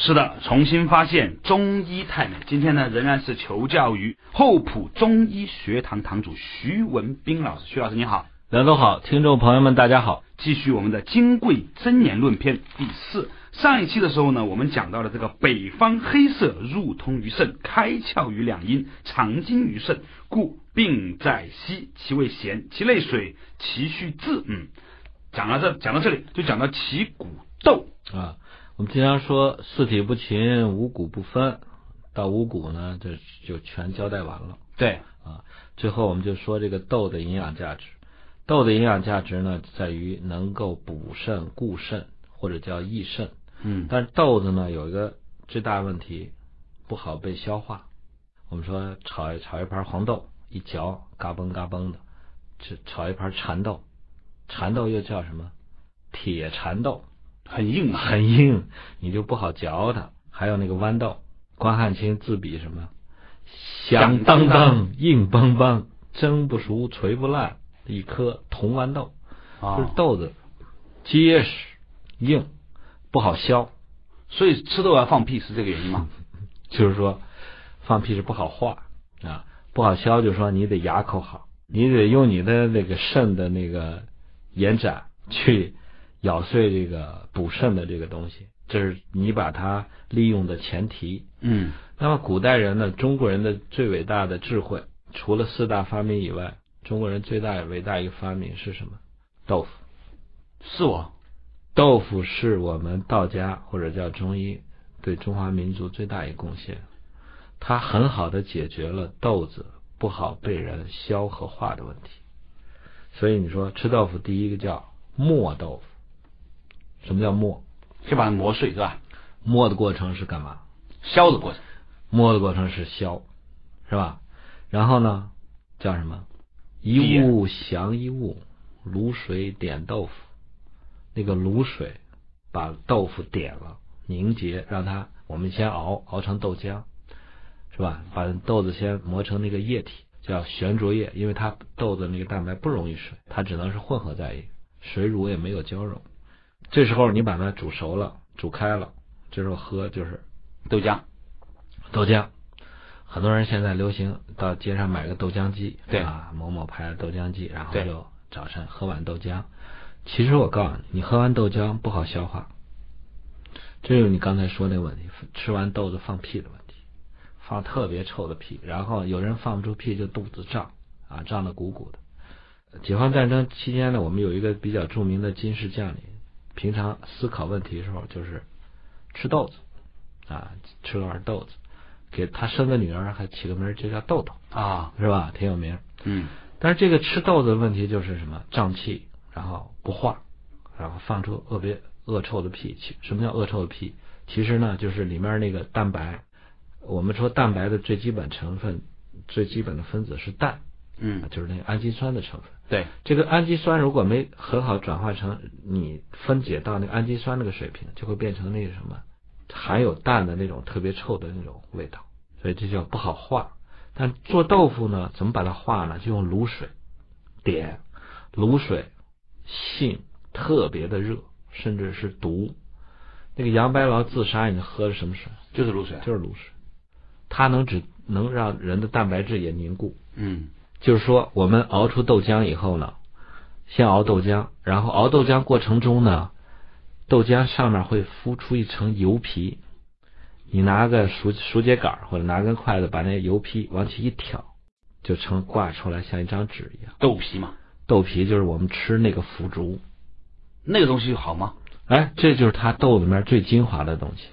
是的，重新发现中医太美。今天呢，仍然是求教于厚朴中医学堂堂主徐文斌老师。徐老师你好，梁总好，听众朋友们大家好。继续我们的《金匮真言论篇》第四。上一期的时候呢，我们讲到了这个北方黑色入通于肾，开窍于两阴，藏精于肾，故病在息。其味咸，其类水，其序滞。嗯，讲到这，讲到这里就讲到其骨斗啊。我们经常说四体不勤，五谷不分，到五谷呢，这就全交代完了。对啊，最后我们就说这个豆的营养价值。豆的营养价值呢，在于能够补肾、固肾或者叫益肾。嗯，但是豆子呢有一个最大问题，不好被消化。我们说炒一炒一盘黄豆，一嚼嘎嘣嘎嘣的；炒炒一盘蚕豆，蚕豆又叫什么？铁蚕豆。很硬，很硬，你就不好嚼它。还有那个豌豆，关汉卿自比什么？响当当，硬邦邦，蒸不熟，锤不烂，一颗铜豌豆，就是豆子结实硬，不好削。所以吃豆要放屁是这个原因吗？就是说放屁是不好化啊，不好削，就是说你得牙口好，你得用你的那个肾的那个延展去。咬碎这个补肾的这个东西，这是你把它利用的前提。嗯，那么古代人呢，中国人的最伟大的智慧，除了四大发明以外，中国人最大伟大一个发明是什么？豆腐。是我，豆腐是我们道家或者叫中医对中华民族最大一个贡献，它很好的解决了豆子不好被人消和化的问题。所以你说吃豆腐，第一个叫磨豆腐。什么叫磨？先把它磨碎是吧？磨的过程是干嘛？削的过程。磨的过程是削，是吧？然后呢，叫什么？一物降一物，卤水点豆腐。那个卤水把豆腐点了，凝结，让它我们先熬，熬成豆浆，是吧？把豆子先磨成那个液体，叫悬浊液，因为它豆子那个蛋白不溶于水，它只能是混合在一起，水乳也没有交融。这时候你把它煮熟了，煮开了，这时候喝就是豆浆。豆浆，很多人现在流行到街上买个豆浆机，对啊，某某牌的豆浆机，然后就早晨喝碗豆浆。其实我告诉你，你喝完豆浆不好消化，这就是你刚才说那个问题，吃完豆子放屁的问题，放特别臭的屁，然后有人放不出屁就肚子胀啊，胀得鼓鼓的。解放战争期间呢，我们有一个比较著名的军事将领。平常思考问题的时候，就是吃豆子啊，吃了碗豆子，给他生个女儿，还起个名就叫豆豆啊，是吧？挺有名。嗯。但是这个吃豆子的问题就是什么？胀气，然后不化，然后放出恶别恶臭的屁。什么叫恶臭的屁？其实呢，就是里面那个蛋白。我们说蛋白的最基本成分、最基本的分子是氮，嗯，就是那个氨基酸的成分。对，这个氨基酸如果没很好转化成你分解到那个氨基酸那个水平，就会变成那个什么含有氮的那种特别臭的那种味道，所以这叫不好化。但做豆腐呢，怎么把它化呢？就用卤水点，卤水性特别的热，甚至是毒。那个杨白劳自杀，你喝的什么水？就是卤水，就是卤水。它能只能让人的蛋白质也凝固。嗯。就是说，我们熬出豆浆以后呢，先熬豆浆，然后熬豆浆过程中呢，豆浆上面会浮出一层油皮，你拿个熟熟秸秆或者拿根筷子把那油皮往起一挑，就成挂出来像一张纸一样。豆皮嘛，豆皮就是我们吃那个腐竹，那个东西好吗？哎，这就是它豆里面最精华的东西，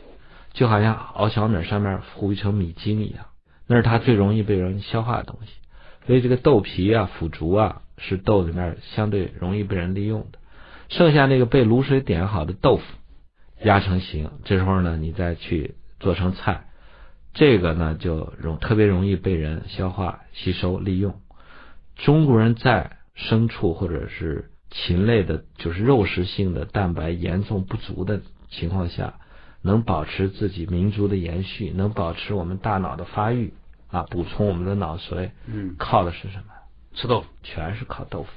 就好像熬小米上面糊一层米精一样，那是它最容易被人消化的东西。所以这个豆皮啊、腐竹啊，是豆里面相对容易被人利用的。剩下那个被卤水点好的豆腐，压成形，这时候呢，你再去做成菜，这个呢就容特别容易被人消化、吸收、利用。中国人在牲畜或者是禽类的，就是肉食性的蛋白严重不足的情况下，能保持自己民族的延续，能保持我们大脑的发育。啊，补充我们的脑髓，嗯，靠的是什么？吃豆腐，全是靠豆腐。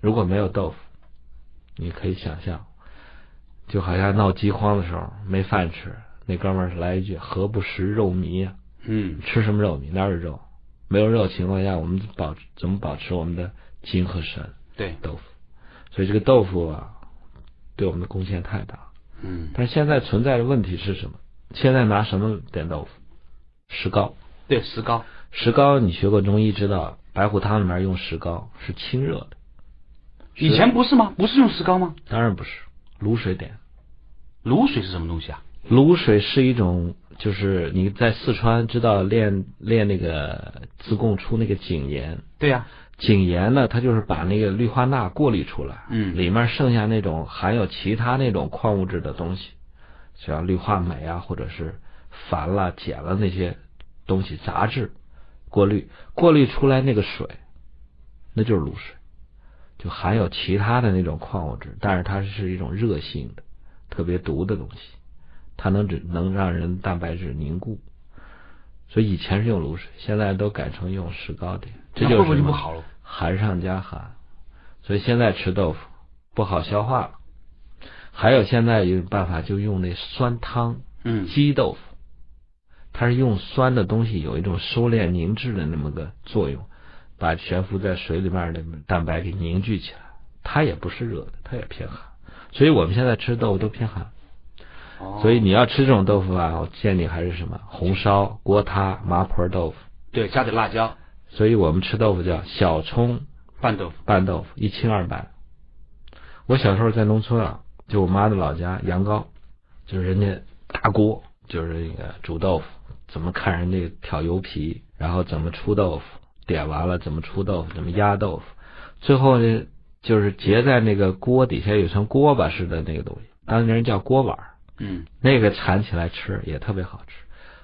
如果没有豆腐，你可以想象，就好像闹饥荒的时候没饭吃，那哥们儿来一句：“何不食肉糜呀？嗯吃什么肉糜？哪有肉？没有肉情况下，我们保怎么保持我们的精和神？对，豆腐。所以这个豆腐啊，对我们的贡献太大。嗯但是现在存在的问题是什么？现在拿什么点豆腐？石膏。对，石膏，石膏，你学过中医知道，白虎汤里面用石膏是清热的。以前不是吗？不是用石膏吗？当然不是，卤水点。卤水是什么东西啊？卤水是一种，就是你在四川知道练练那个自贡出那个井盐，对呀、井盐呢，它就是把那个氯化钠过滤出来，嗯里面剩下那种含有其他那种矿物质的东西，像氯化镁啊，或者是矾了、碱了那些东西杂质，过滤过滤出来那个水，那就是卤水，就含有其他的那种矿物质，但是它是一种热性的、特别毒的东西，它能只能让人蛋白质凝固。所以以前是用卤水，现在都改成用石膏点，这就是不好了？寒上加寒，所以现在吃豆腐不好消化了。还有现在有办法，就用那酸汤嗯鸡豆腐，它是用酸的东西有一种收敛凝滞的那么个作用，把悬浮在水里面的蛋白给凝聚起来。它也不是热的，它也偏寒，所以我们现在吃豆腐都偏寒。哦所以你要吃这种豆腐啊，我建议还是什么红烧、锅塌、麻婆豆腐。对加点辣椒所以我们吃豆腐叫小葱拌豆腐，拌豆腐，一清二白。我小时候在农村啊，就我妈的老家羊羔，就是人家大锅，就是那个煮豆腐，怎么看人家挑油皮，然后怎么出豆腐，点完了怎么出豆腐，怎么压豆腐，最后呢就是结在那个锅底下有层锅巴似的那个东西，当地人叫锅碗儿，嗯那个缠起来吃也特别好吃。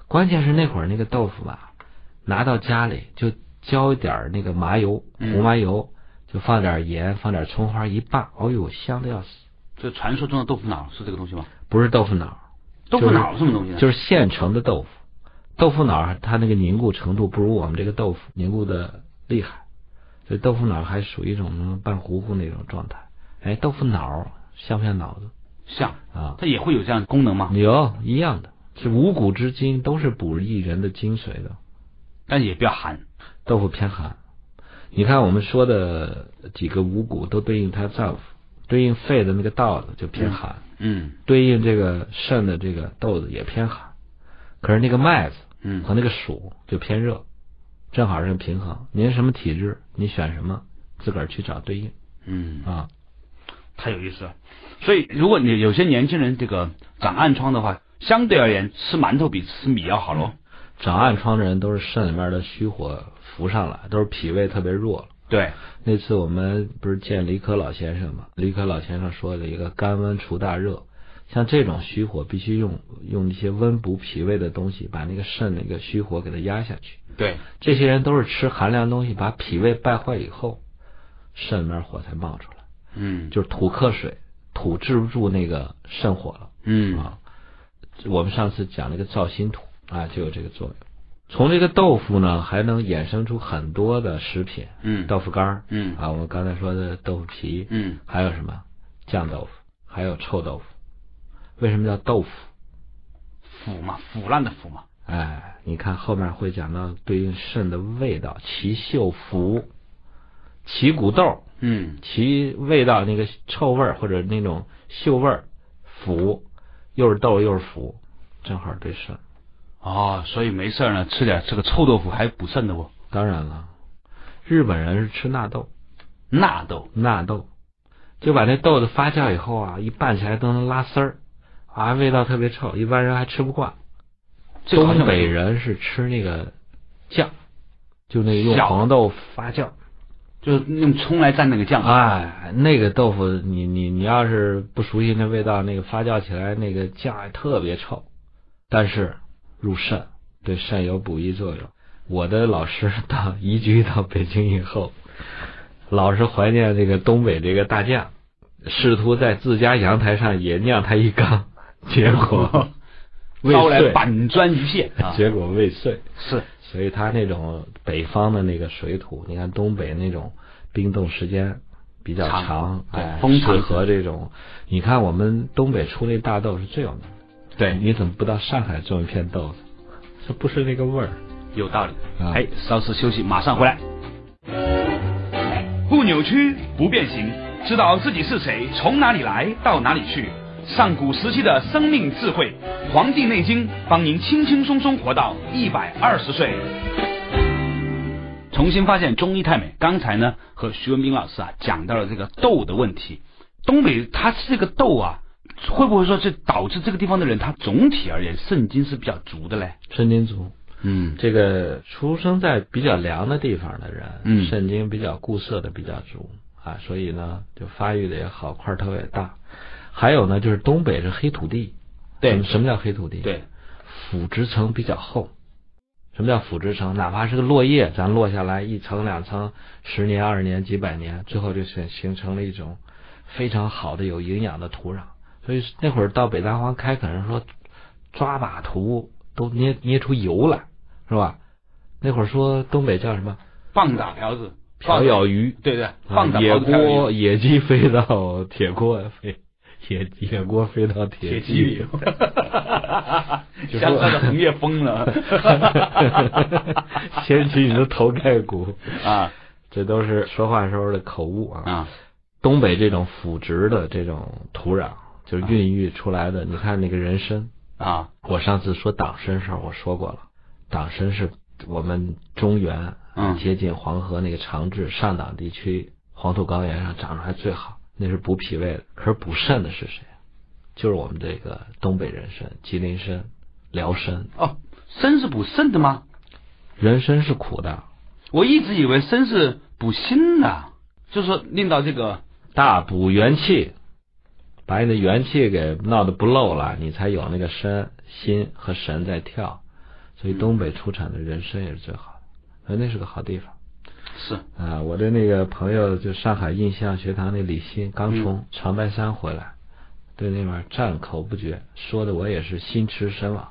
关键是那会儿那个豆腐吧，拿到家里就浇一点儿那个麻油，胡麻油，就放点盐，放点葱花一拌，哦呦，香的要死！这传说中的豆腐脑是这个东西吗？不是豆腐脑，豆腐脑是什么东西呢？就是现成的豆腐。豆腐脑它那个凝固程度不如我们这个豆腐凝固的厉害，所以豆腐脑还属于一种半糊糊那种状态。哎，豆腐脑像不像脑子像，啊？它也会有这样的功能吗？有一样的，是五谷之精，都是补益人的精髓的。但也比较寒。豆腐偏寒。你看我们说的几个五谷都对应它脏腑，对应肺的那个稻子就偏寒，嗯对应这个肾的这个豆子也偏寒。可是那个麦子嗯和那个暑就偏热，正好是平衡。您什么体质，你选什么，自个儿去找对应嗯，啊。太有意思了。所以，如果你有些年轻人这个长暗疮的话，相对而言吃馒头比吃米要好喽。长暗疮的人都是肾里面的虚火浮上来，都是脾胃特别弱了。对，那次我们不是见李可老先生嘛？李可老先生说的一个甘温除大热，像这种虚火必须用用一些温补脾胃的东西，把那个肾那个虚火给它压下去。对，这些人都是吃寒凉东西，把脾胃败坏以后，肾里面火才冒出来，嗯，就是土克水，土治不住那个肾火了嗯啊。我们上次讲那个燥心土啊，就有这个作用。从这个豆腐呢，还能衍生出很多的食品，嗯豆腐干儿，嗯啊，我们刚才说的豆腐皮，嗯还有什么酱豆腐，还有臭豆腐。为什么叫豆腐？腐嘛，腐烂的腐嘛。哎，你看后面会讲到对应肾的味道，其嗅腐，其骨豆，嗯其味道那个臭味儿或者那种嗅味儿，腐，又是豆又是腐，正好对肾。哦，所以没事儿呢，吃点这个臭豆腐还补肾的不？当然了，日本人是吃纳豆，纳豆。纳豆，就把那豆子发酵以后啊，一拌起来都能拉丝儿，啊，味道特别臭，一般人还吃不惯。东北人是吃那个酱，就那个用黄豆发酵。就是用葱来蘸那个酱。哎，那个豆腐，你你你要是不熟悉那味道，那个发酵起来那个酱特别臭，但是入肾，对肾有补益作用。我的老师到移居到北京以后，老是怀念这个东北这个大酱，试图在自家阳台上也酿他一缸，结果 未招来，板砖一片啊！结果未遂。是，所以他那种北方的那个水土，你看东北那种冰冻时间比较长长，对哎，风长适合这种。你看我们东北出那大豆是最有名的，对你怎么不到上海种一片豆子？这不是那个味儿。有道理。啊哎，稍事休息，马上回来。不扭曲，不变形，知道自己是谁，从哪里来到哪里去。上古时期的生命智慧，《黄帝内经》帮您轻轻松松活到一百二十岁。重新发现中医太美。刚才呢，和徐文斌老师啊讲到了这个痘的问题。东北它这个痘啊，会不会说是导致这个地方的人他总体而言肾精是比较足的嘞？肾精足，嗯这个出生在比较凉的地方的人，嗯肾精比较固涩的比较足啊，所以呢，就发育的也好，块头也大。还有呢，就是东北是黑土地，对什么什么叫黑土地？，对，腐殖层比较厚。什么叫腐殖层？哪怕是个落叶，咱落下来一层两层，十年、二十年、几百年，最后就形形成了一种非常好的有营养的土壤。所以那会儿到北大荒开垦时说，抓把土都捏捏出油来，是吧？那会儿说东北叫什么？棒打瓢子，瓢舀鱼，对对，啊棒打锅野鸡飞到铁锅飞，野野锅飞到铁铁鸡里，就像说那个红叶疯了。掀起你的头盖骨，啊。这都是说话时候的口误啊。啊。东北这种腐殖的这种土壤，就是孕育出来的。你看那个人参，啊。我上次说党参时候我说过了，党参是我们中原嗯。接近黄河那个长治上党地区黄土高原上长出来最好，那是补脾胃的。可是补肾的是谁？就是我们这个东北人参、吉林参、辽参。哦，参是补肾的吗？人参是苦的，我一直以为参是补心的，就是说令到这个大补元气，把你的元气给闹得不漏了，你才有那个身、心和神在跳。所以东北出产的人参也是最好的，所以那是个好地方是啊！我的那个朋友就上海印象学堂那李欣，刚从长白山回来，对那边赞口不绝，说的我也是心驰神往。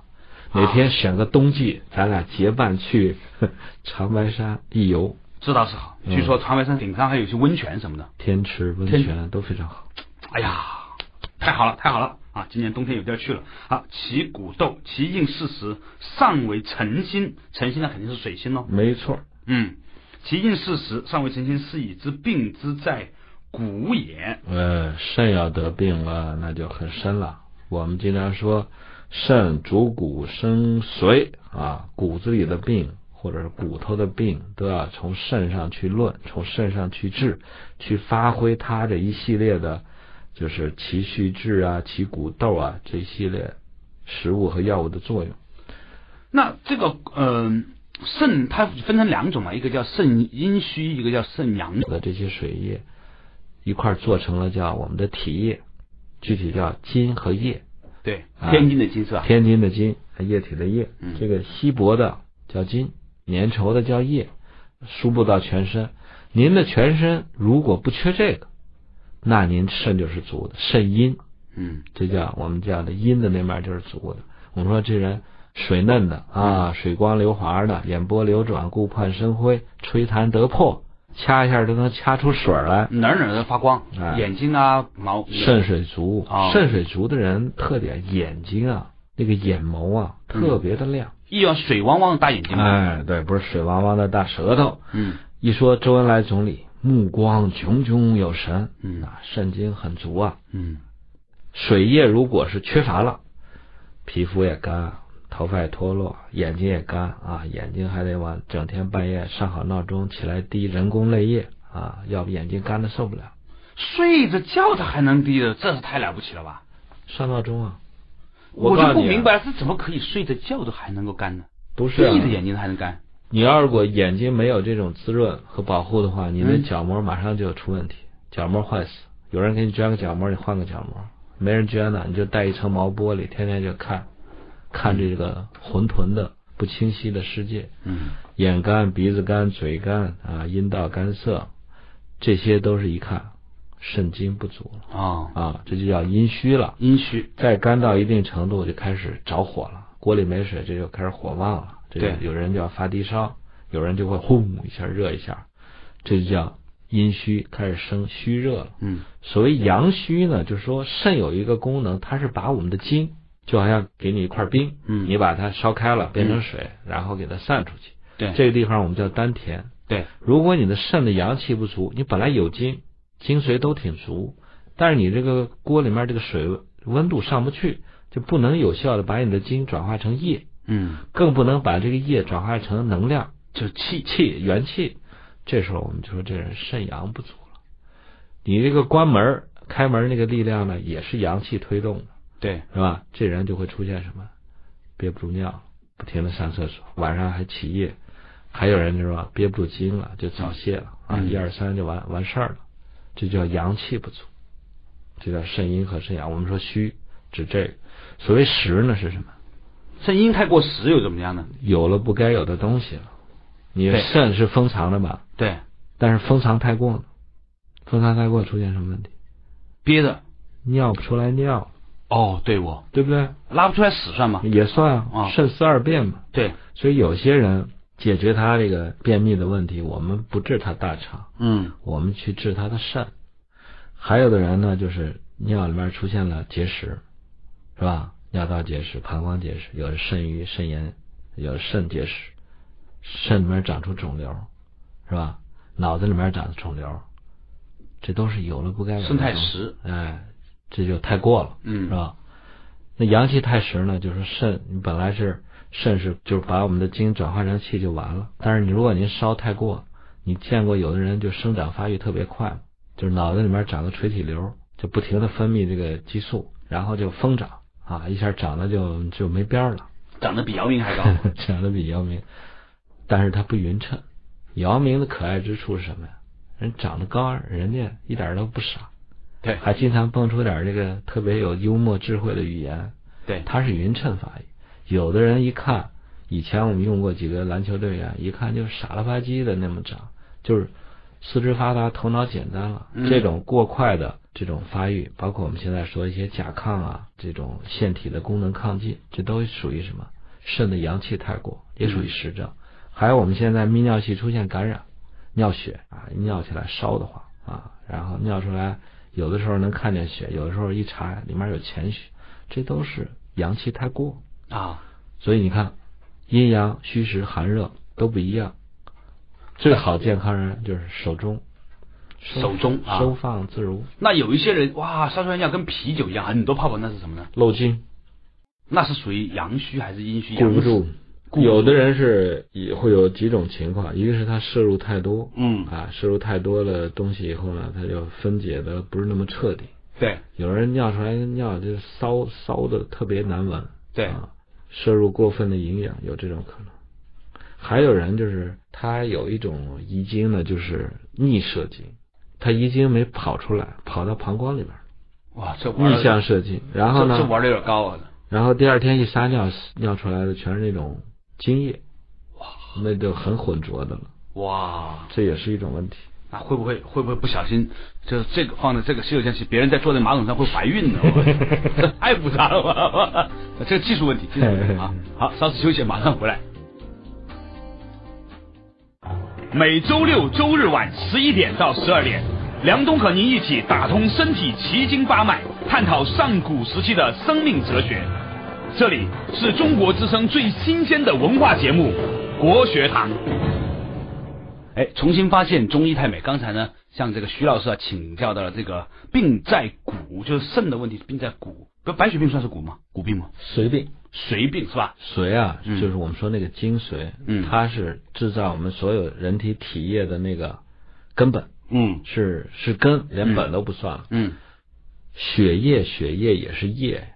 哪天选个冬季，咱俩结伴去 长白山一游，这倒是好。嗯据说长白山顶上还有些温泉什么的。天池温泉都非常好。哎呀，太好了，太好了啊！今年冬天有地儿去了。啊，其古斗，其应四时，尚为辰星，辰星那肯定是水星喽。没错，嗯，其应事实尚未澄清，是以之病之在骨也。呃，肾要得病了，那就很深了。我们经常说，肾主骨生髓啊，骨子里的病或者是骨头的病，都要从肾上去论，从肾上去治，去发挥它这一系列的，就是其虚治啊、其骨豆啊这一系列食物和药物的作用。那这个嗯、肾它分成两种嘛，一个叫肾阴虚，一个叫肾阳。的这些水液一块儿做成了叫我们的体液，具体叫津和液。对，啊天津的津是吧？天津的津，液体的液，嗯这个稀薄的叫津，粘稠的叫液，输布到全身。您的全身如果不缺这个，那您肾就是足的，肾阴，嗯这叫我们叫的阴的那面就是足的。我们说这人水嫩的啊，水光流滑的，眼波流转，顾盼生辉，吹弹得破，掐一下都能掐出水来。哪儿哪儿都发光，哎眼睛啊毛肾水足哦，肾水足的人特点，眼睛啊，那个眼眸啊，特别的亮。一样水汪汪的大眼睛。哎，对，不是水汪汪的大舌头。嗯一说周恩来总理目光炯炯有神，嗯啊，肾精很足啊。嗯水液如果是缺乏了，皮肤也干，头发也脱落，眼睛也干啊，眼睛还得往整天半夜上好闹钟起来滴人工泪液啊，要不眼睛干的受不了。睡着觉他还能滴的，这是太了不起了吧？上闹钟啊，我就不明白是怎么可以睡着觉都还能够干呢？不是、啊、闭着眼睛还能干？你要如果眼睛没有这种滋润和保护的话，你的嗯角膜马上就要出问题，角膜坏死。有人给你捐个角膜，你换个角膜；没人捐呢，你就带一层毛玻璃，天天就看，看这个混沌的不清晰的世界。嗯眼干、鼻子干、嘴干啊，阴道干涩，这些都是一看肾精不足了哦，啊，这就叫阴虚了。阴虚。再干到一定程度，就开始着火了，锅里没水，这就开始火旺了。这就对有人就要发低烧，有人就会轰一下热一下，这就叫阴虚，开始生虚热了。嗯所谓阳虚呢，就是说肾有一个功能，它是把我们的精就好像给你一块冰，嗯你把它烧开了变成水，然后给它散出去。对这个地方我们叫丹田。对，如果你的肾的阳气不足，你本来有精，精髓都挺足，但是你这个锅里面这个水温度上不去，就不能有效的把你的精转化成液，嗯，更不能把这个液转化成能量，就是气，气元气。这时候我们就说这人肾阳不足了。你这个关门开门那个力量呢，也是阳气推动的，对，是吧？这人就会出现什么？憋不住尿，不停的上厕所，晚上还起夜。还有人就是说憋不住精了，就早泄了啊，嗯一二三就完完事儿了，这叫阳气不足，这叫肾阴和肾阳。我们说虚指这个，所谓实呢是什么？肾阴太过实又怎么样呢？有了不该有的东西了。你对肾是封藏的吧？对，但是封藏太过了，封藏太过出现什么问题？憋着。尿不出来尿，哦，对我对不对？拉不出来屎算吗？也算啊啊，肾思二便嘛。对，所以有些人解决他这个便秘的问题，我们不治他大肠，嗯，我们去治他的肾。还有的人呢，就是尿里面出现了结石，是吧？尿道结石、膀胱结石，有的肾盂、肾炎，有的肾结石，肾里面长出肿瘤，是吧？脑子里面长的肿瘤，这都是有了不该有的肾太实，哎，这就太过了，嗯是吧？那阳气太实呢，就是肾，你本来是肾是就是把我们的精转化成气就完了，但是你如果您烧太过，你见过有的人就生长发育特别快，就是脑子里面长个垂体瘤，就不停的分泌这个激素，然后就疯长啊，一下长得就就没边儿了，长得比姚明还高。长得比姚明，但是他不匀称。姚明的可爱之处是什么呀？人长得高，人家一点都不傻，对还经常蹦出点这个特别有幽默智慧的语言。对，他是匀称发育。有的人一看，以前我们用过几个篮球队员，一看就傻了吧唧的那么长，就是四肢发达，头脑简单了。嗯这种过快的这种发育，包括我们现在说一些甲亢啊，这种腺体的功能亢进，这都属于什么？肾的阳气太过，也属于实症。还有我们现在泌尿系出现感染，尿血啊，尿起来烧得慌啊，然后尿出来，有的时候能看见血，有的时候一查里面有潜血，这都是阳气太过。啊，所以你看，阴阳、虚实、寒热都不一样。最好健康人就是手中，收手中啊收放自如，那有一些人哇，烧出来尿跟啤酒一样，很多泡泡，那是什么呢？漏精那是属于阳虚还是阴虚？阳不住。有的人是也会有几种情况，一个是他摄入太多，嗯，啊，摄入太多了东西以后呢，他就分解的不是那么彻底。对有人尿出来的尿就是骚骚的特别难闻，对，啊，摄入过分的营养有这种可能。还有人就是他有一种遗精呢，就是逆射精，他遗精没跑出来，跑到膀胱里边儿，哇，这玩逆向射精。然后呢，这这玩的有点高啊。然后第二天一撒尿，尿出来的全是那种精液，哇，那就很浑浊的了，哇，这也是一种问题。那会不会会不会不小心，就这个放在这个洗手间去，别人在坐在马桶上会怀孕呢？这太复杂了吧？这个技术问题，技术问题啊。好，稍事休息，马上回来。每周六周日晚十一点到十二点，梁冬和您一起打通身体奇经八脉，探讨上古时期的生命哲学。这里是中国之声最新鲜的文化节目《国学堂》。哎，重新发现中医太美。刚才呢，向这个徐老师啊请教到了这个病在骨，就是肾的问题，病在骨。不，白血病算是骨吗？骨病吗？髓病，髓病是吧？髓啊，嗯就是我们说那个精髓，嗯它是制造我们所有人体体液的那个根本，嗯是是根，连嗯本都不算了。嗯血液，血液也是液，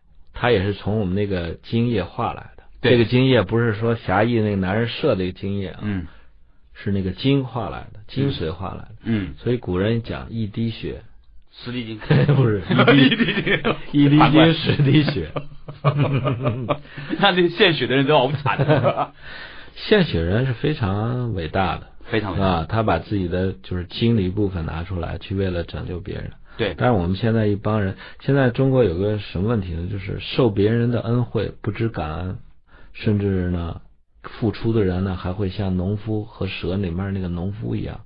它也是从我们那个精液化来的。这个精液不是说狭义那个男人射的一个精液啊，嗯。是那个精化来的，精髓化来的。嗯，所以古人讲一滴血，十滴精 不是一 一滴滴精，一滴精十滴血。那这献血的人都好惨。啊，献血人是非常伟大的。非常伟大。啊，他把自己的就是精的一部分拿出来，去为了拯救别人。对，但是我们现在一帮人，现在中国有个什么问题呢？就是受别人的恩惠不知感恩，甚至呢，付出的人呢还会像农夫和蛇里面那个农夫一样，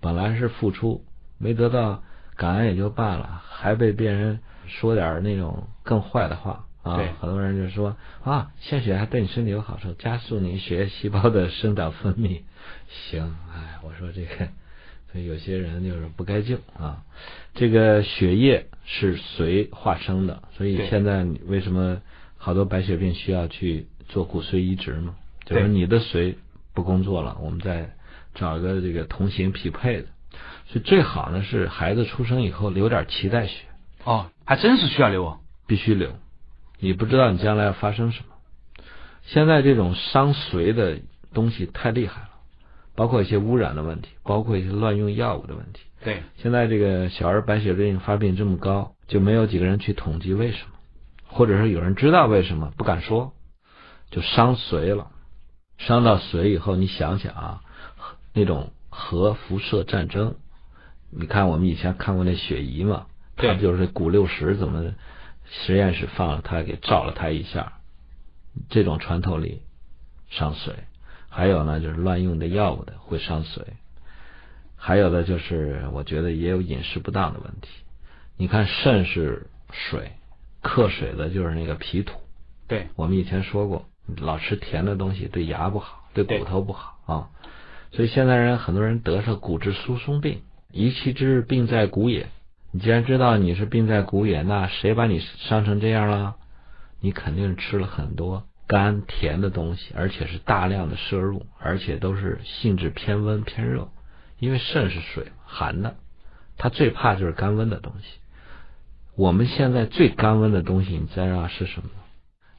本来是付出没得到感恩也就罢了，还被别人说点那种更坏的话啊对，很多人就说啊，献血还对你身体有好处，加速你血液细胞的生长分泌。行，哎，我说这个，所以有些人就是不该救啊。这个血液是髓化生的，所以现在你为什么好多白血病需要去做骨髓移植嘛？就是你的髓不工作了，我们再找一个这个同型匹配的。所以最好呢是孩子出生以后留点脐带血，哦，还真是需要留哦。必须留。你不知道你将来要发生什么。现在这种伤髓的东西太厉害了，包括一些污染的问题，包括一些乱用药物的问题。对，现在这个小儿白血病发病这么高，就没有几个人去统计为什么，或者是有人知道为什么不敢说，就伤髓了。伤到髓以后，你想想啊，那种核辐射战争，你看我们以前看过那雪姨嘛，对他就是钴六十怎么实验室放了他给照了他一下，这种穿透力伤髓。还有呢，就是乱用的药物的会伤髓。还有的就是，我觉得也有饮食不当的问题。你看肾是水，克水的就是那个脾土。对，我们以前说过，老吃甜的东西对牙不好，对骨头不好啊。所以现在人很多人得上骨质疏松病，一气之病在骨也。你既然知道你是病在骨也，那谁把你伤成这样了？你肯定吃了很多甘甜的东西，而且是大量的摄入，而且都是性质偏温偏热。因为肾是水寒的，它最怕就是干温的东西。我们现在最干温的东西，你知道是什么？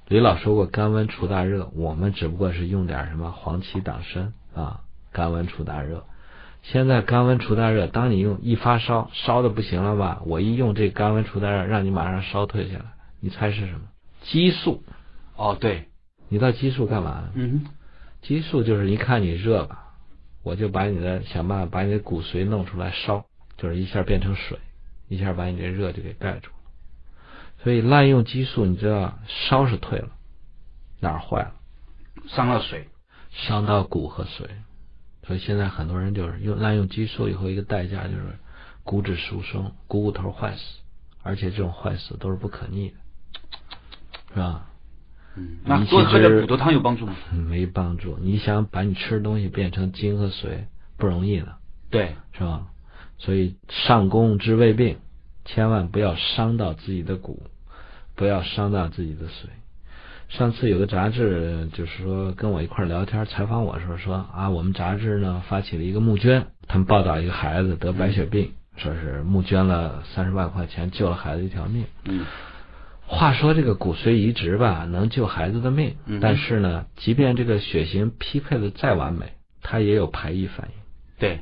李老说过干温除大热，我们只不过是用点什么黄芪党参啊，干温除大热。现在干温除大热，当你用一发烧烧的不行了吧，我一用这干温除大热，让你马上烧退下来，你猜是什么？激素。哦，对，你到激素干嘛？嗯，激素就是一看你热了，我就把你的想办法把你的骨髓弄出来烧，就是一下变成水，一下把你这热就给盖住了。所以滥用激素，你知道烧是退了，哪儿坏了？伤了水。伤到骨和髓。所以现在很多人就是用滥用激素以后，一个代价就是骨质疏松，股骨头坏死，而且这种坏死都是不可逆的，是吧？嗯，那你多喝点骨头汤有帮助吗？没帮助。你想把你吃的东西变成精和髓，不容易的，对，是吧？所以上攻之未病，千万不要伤到自己的骨，不要伤到自己的髓。上次有个杂志，就是说跟我一块聊天采访我的时候说啊，我们杂志呢发起了一个募捐，他们报道一个孩子得白血病，说是募捐了三十万块钱救了孩子一条命。嗯，话说这个骨髓移植吧，能救孩子的命，嗯但是呢，即便这个血型匹配的再完美，它也有排异反应。对，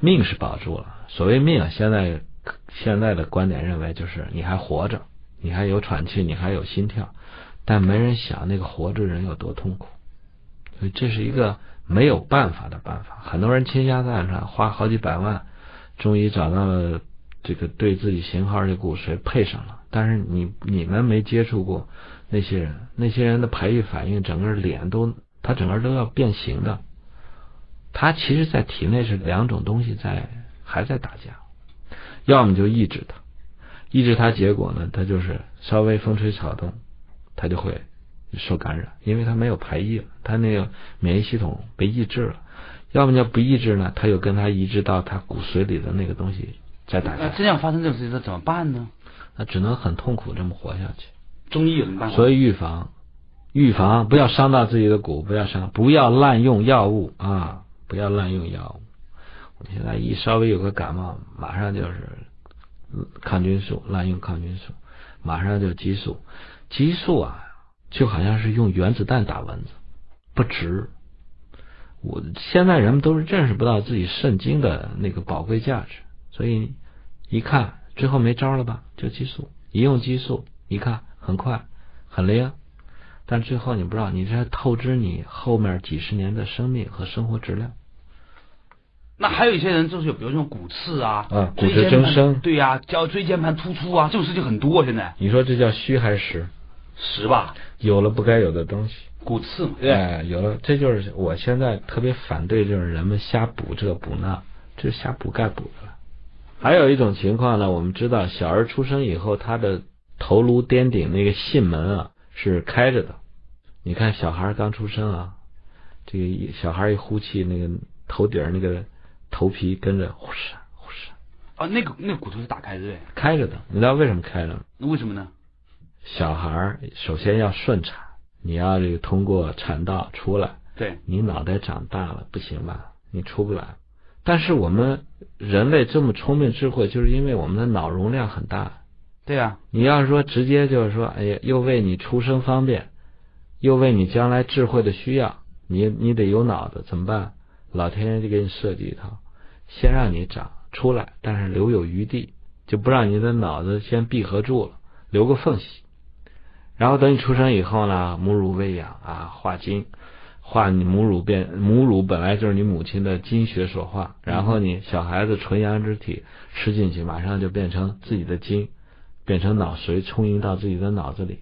命是保住了，所谓命啊，现在现在的观点认为就是你还活着，你还有喘气，你还有心跳，但没人想那个活着人有多痛苦，所以这是一个没有办法的办法。很多人倾家荡产，花好几百万，终于找到了这个对自己型号的骨髓配上了，但是你你们没接触过那些人，那些人的排异反应，整个脸都他整个都要变形的。他其实，在体内是两种东西在还在打架，要么就抑制它，抑制它，结果呢，它就是稍微风吹草动，他就会受感染，因为他没有排异了，它那个免疫系统被抑制了；要么叫不抑制呢，他又跟他移植到他骨髓里的那个东西在打架，那这样发生这种事情，这怎么办呢？那只能很痛苦这么活下去。中医有什么办法？所以预防，预防不要伤到自己的骨，不要伤，不要滥用药物啊，不要滥用药物。我们现在一稍微有个感冒，马上就是嗯抗菌素，滥用抗菌素，马上就激素，激素啊，就好像是用原子弹打蚊子，不值。我现在人们都是认识不到自己肾精的那个宝贵价值，所以一看最后没招了吧，就激素，一用激素，一看很快很灵，但最后你不知道，你这透支你后面几十年的生命和生活质量。那还有一些人就是有，比如说骨刺啊，啊骨质增生对呀、叫椎间盘突出啊，这种事情很多。现在你说这叫虚还是实？实吧，有了不该有的东西，骨刺嘛，哎，有了，这就是我现在特别反对，就是人们瞎补这补那，这是瞎补钙补的了。还有一种情况呢，我们知道，小儿出生以后，他的头颅颠顶那个囟门啊，是开着的。你看小孩刚出生啊，这个小孩一呼气，那个头顶那个头皮跟着呼哧呼哧啊，那个那个骨头是打开的，对，开着的。你知道为什么开着？那为什么呢？小孩首先要顺产，你要这个通过产道出来。对，你脑袋长大了不行吧？你出不来。但是我们人类这么聪明智慧，就是因为我们的脑容量很大。对啊，你要是说直接就是说，哎呀，又为你出生方便，又为你将来智慧的需要，你你得有脑子，怎么办？老天爷就给你设计一套，先让你长出来，但是留有余地，就不让你的脑子先闭合住了，留个缝隙。然后等你出生以后呢，母乳喂养啊，化精，化你母乳变母乳本来就是你母亲的精血所化，然后你小孩子纯阳之体吃进去，马上就变成自己的精。变成脑髓充盈到自己的脑子里，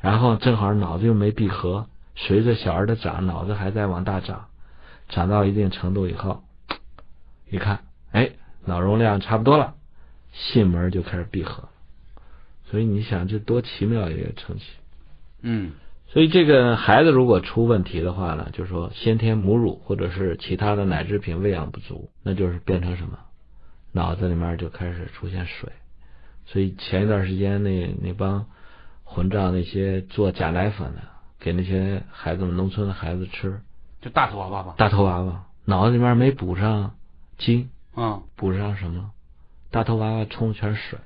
然后正好脑子又没闭合，随着小儿的长，脑子还在往大长，长到一定程度以后，一看，哎，脑容量差不多了，囟门就开始闭合，所以你想这多奇妙一个程序，嗯，所以这个孩子如果出问题的话呢，就是说先天母乳或者是其他的奶制品喂养不足，那就是变成什么，脑子里面就开始出现水。所以前一段时间，那那帮混账那些做假奶粉的，给那些孩子们、农村的孩子吃，就大头娃娃吧。大头娃娃脑子里面没补上精，嗯，补上什么？大头娃娃充全是水。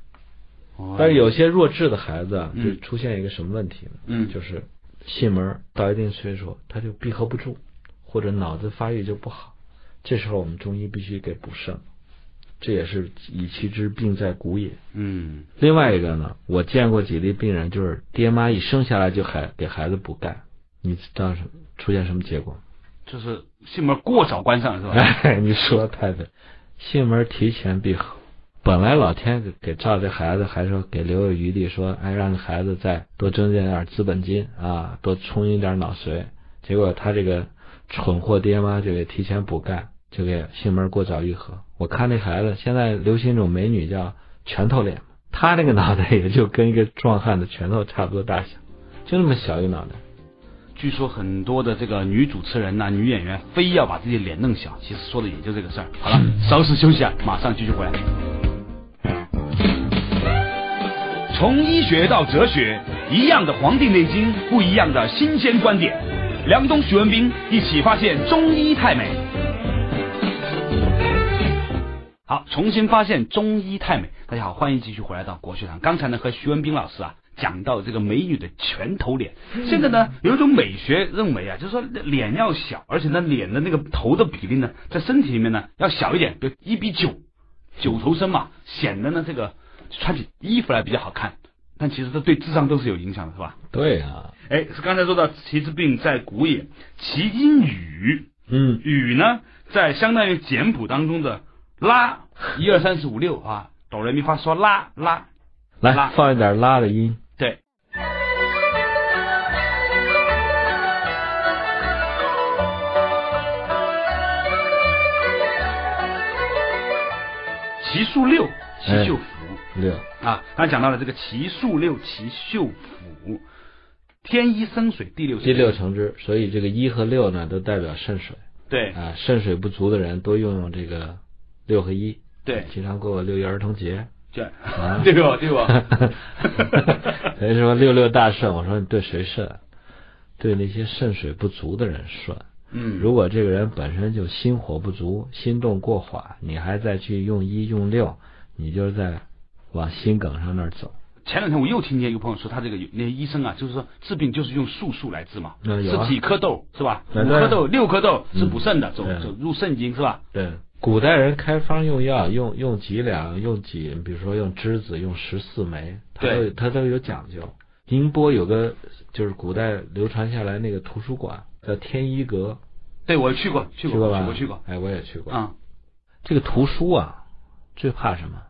哦但是有些弱智的孩子啊，就出现一个什么问题呢？嗯就是囟门到一定岁数，它就闭合不住，或者脑子发育就不好。这时候我们中医必须给补肾，这也是以其之病在骨也。嗯另外一个呢，我见过几例病人，就是爹妈一生下来就孩给孩子补钙，你知道是出现什么结果？就是囟门过早关上是吧？哎，你说的太对，囟门提前闭合。本来老天给给照这孩子，还说给留有余地，说哎让这孩子再多增加点资本金啊，多充盈点脑髓。结果他这个蠢货爹妈就给提前补钙，就给囟门过早愈合。我看那孩子现在流行一种美女叫拳头脸，他那个脑袋也就跟一个壮汉的拳头差不多大小，就那么小一脑袋。据说很多的这个女主持人呐、女演员非要把自己脸弄小，其实说的也就这个事儿。好了，稍事休息啊，马上继续回来。从医学到哲学，一样的《黄帝内经》，不一样的新鲜观点。梁东、徐文斌一起发现中医太美。好，重新发现中医太美。大家好，欢迎继续回来到国学堂。刚才呢和徐文斌老师啊讲到这个美女的拳头脸，现在呢有一种美学认为啊，就是说脸要小，而且呢脸的那个头的比例呢在身体里面呢要小一点，比如一比九，九头身嘛，显得呢这个穿起衣服来比较好看。但其实这对智商都是有影响的，是吧？对啊，哎，是刚才说到其之病在古也，其因语，嗯，语呢在相当于简谱当中的拉，一二三四五六啊，哆来咪发嗦拉拉，来拉放一点拉的音。对。奇数六，奇秀府、六，啊，刚才讲到了这个奇数六，奇秀府，天一生水，第六第六成之，所以这个一和六呢都代表肾水。对。啊，肾水不足的人多用用这个六和一，对，经常过六一儿童节，对。啊。对吧？对吧？所以说六六大顺，我说你对谁顺？对那些肾水不足的人顺。嗯，如果这个人本身就心火不足，心动过缓，你还再去用一用六，你就是在往心梗上那儿走。前两天我又听见一个朋友说，他这个有那医生啊，就是说治病就是用素数来治嘛，嗯啊是几颗豆是吧？五颗豆、六颗豆是补肾的，走对走入肾经是吧？对，古代人开方用药，用用几两，用几，比如说用栀子，用十四枚，他都对它都有讲究。宁波有个就是古代流传下来那个图书馆叫天一阁，对，我去过，去过，去吧？我去过。哎，我也去过。啊，这个图书啊，最怕什么？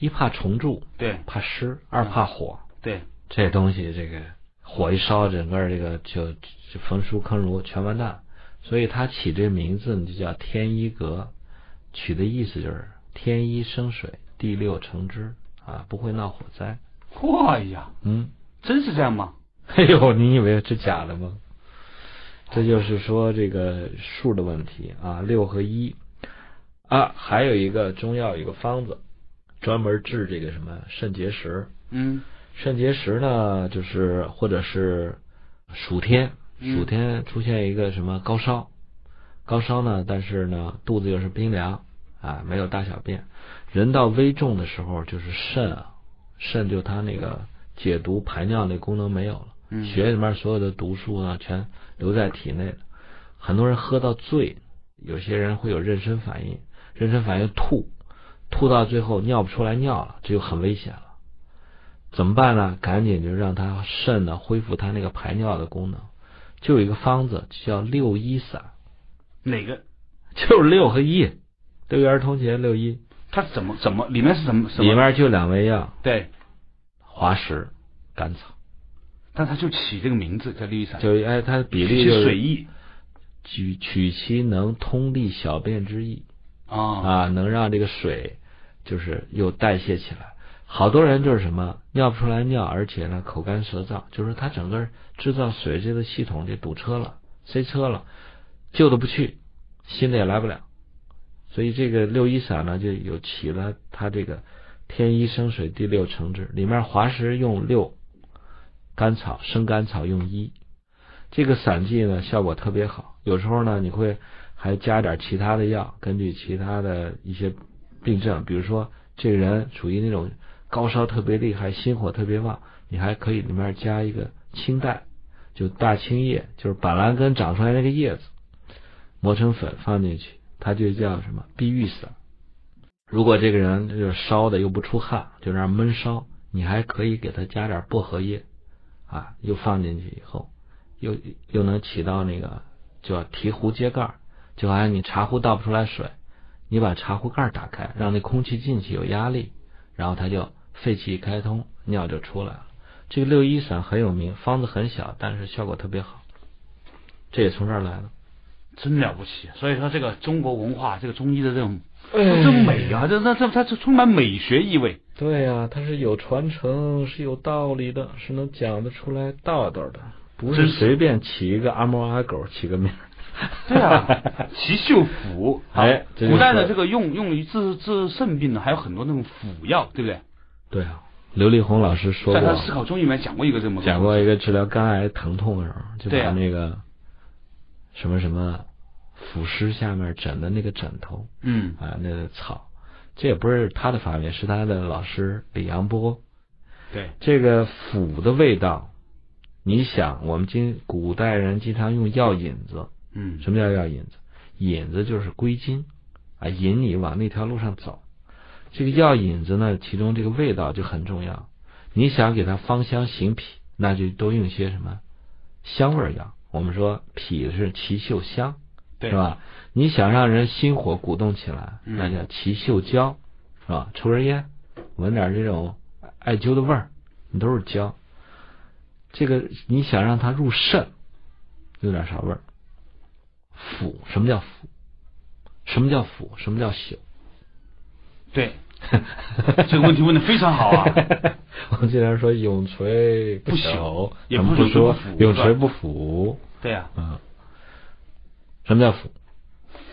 一怕虫蛀，对怕湿；二怕火。对，这东西这个火一烧，整个这个就就焚书坑儒，全完蛋。所以他起这名字呢，就叫天一阁，取的意思就是天一生水，地六成之啊，不会闹火灾。哇呀，嗯，真是这样吗？哎呦，你以为是假的吗？这就是说这个数的问题啊，六和一啊，还有一个中药一个方子，专门治这个什么肾结石。嗯。肾结石呢，就是或者是暑天，嗯。暑天出现一个什么高烧，高烧呢，但是呢肚子又是冰凉啊，没有大小便，人到危重的时候，就是肾啊，肾就它那个解毒排尿那功能没有了，嗯。血里面所有的毒素呢全留在体内了，很多人喝到醉，有些人会有妊娠反应，妊娠反应吐，吐到最后尿不出来尿了，这就很危险了。怎么办呢？赶紧就让他肾呢恢复他那个排尿的功能。就有一个方子叫六一散，哪个？就是六和一，六一儿童节六一，它怎么怎么里面是什么什么？里面就两味药，对，滑石、甘草，但它就起这个名字叫绿伞，就哎它的比例就是水意取取其能通利小便之意啊，能让这个水就是又代谢起来。好多人就是什么尿不出来尿，而且呢口干舌燥，就是他整个制造水这个系统就堵车了，塞车了，旧的不去，新的也来不了。所以这个六一散呢，就有起了它这个天一生水第六成制，里面滑石用六，甘草生甘草用一，这个散剂呢效果特别好。有时候呢你会还加点其他的药，根据其他的一些病症，比如说这个人属于那种高烧特别厉害，心火特别旺，你还可以里面加一个青黛，就大青叶，就是板蓝根长出来那个叶子，磨成粉放进去，它就叫什么碧玉散。如果这个人就是烧的又不出汗，就让闷烧，你还可以给他加点薄荷叶，啊，又放进去以后，又又能起到那个叫提壶揭盖儿，就好像你茶壶倒不出来水，你把茶壶盖儿打开，让那空气进去有压力，然后它就肺气一开通，尿就出来了。这个六一散很有名，方子很小，但是效果特别好，这也从这儿来的。真了不起。所以说，这个中国文化，这个中医的这种哎这美啊，这这这它是充满美学意味。对呀、它是有传承，是有道理的，是能讲得出来道道的，不是是随便起一个阿猫阿狗起个名儿。对啊，奇秀府，古代的这个用用于治治肾病的，还有很多那种辅药，对不对？对啊，刘丽红老师说在他，思考中医里面讲过一个这么讲过一个治疗肝癌疼痛的时候，就把那个什么什么腐尸下面枕的那个枕头嗯。啊，那个草，这也不是他的发明，是他的老师李阳波。对，这个腐的味道，你想，我们今古代人经常用药引子，嗯什么叫药引子？引子就是归经啊，引你往那条路上走。这个药引子呢，其中这个味道就很重要。你想给它芳香行脾，那就多用些什么香味药。我们说脾是奇秀香，对是？吧？你想让人心火鼓动起来，嗯那叫奇秀椒，是吧？抽根烟，闻点这种艾灸的味儿，你都是椒。这个你想让它入肾，有点啥味儿？腑，什么叫腐？什么叫腐？什么叫朽？对，这个问题问的非常好啊。我们经常说永垂不朽永说垂不腐是吧永垂不腐。对啊，嗯，什么叫腐？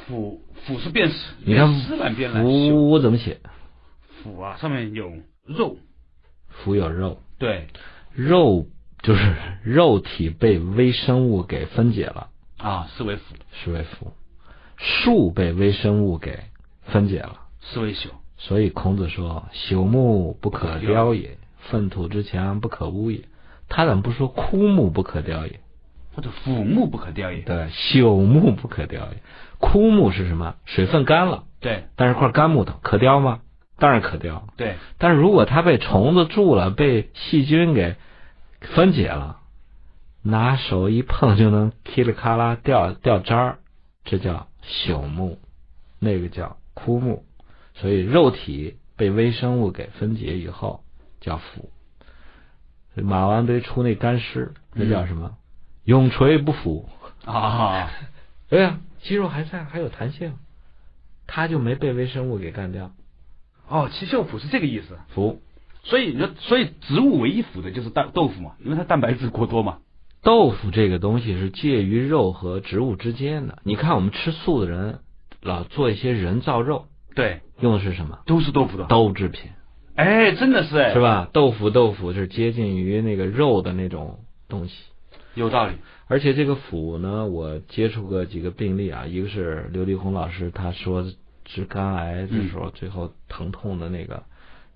腐腐是变死，你看变丝乱变来朽。腑怎么写？腐啊，上面有肉，腐有肉，对肉就是肉体被微生物给分解了，啊，四为腐，四为腐；树被微生物给分解了，四为朽。所以孔子说：“朽木不可雕也，粪土之强不可污也。”他怎么不说枯木不可雕也？或者腐木不可雕也。对，朽木不可雕也。枯木是什么？水分干了，对但是块干木头可雕吗？当然可雕。对，但是如果它被虫子蛀了，被细菌给分解了，拿手一碰就能噼里咔啦掉掉渣儿，这叫朽木，那个叫枯木。所以肉体被微生物给分解以后叫腐。马王堆出那干尸，那叫什么？永垂不腐。啊，对呀，肌肉还在，还有弹性，它就没被微生物给干掉。哦，奇秀腐是这个意思。腐，所以你说，所以植物唯一腐的就是蛋豆腐嘛，因为它蛋白质过多嘛。豆腐这个东西是介于肉和植物之间的。你看我们吃素的人，老做一些人造肉，对，用的是什么？都是豆腐的。豆制品，哎，真的是哎，是吧？豆腐豆腐是接近于那个肉的那种东西。有道理。而且这个腐呢，我接触过几个病例啊，一个是刘立红老师，他说治肝癌的时候，最后疼痛的那个，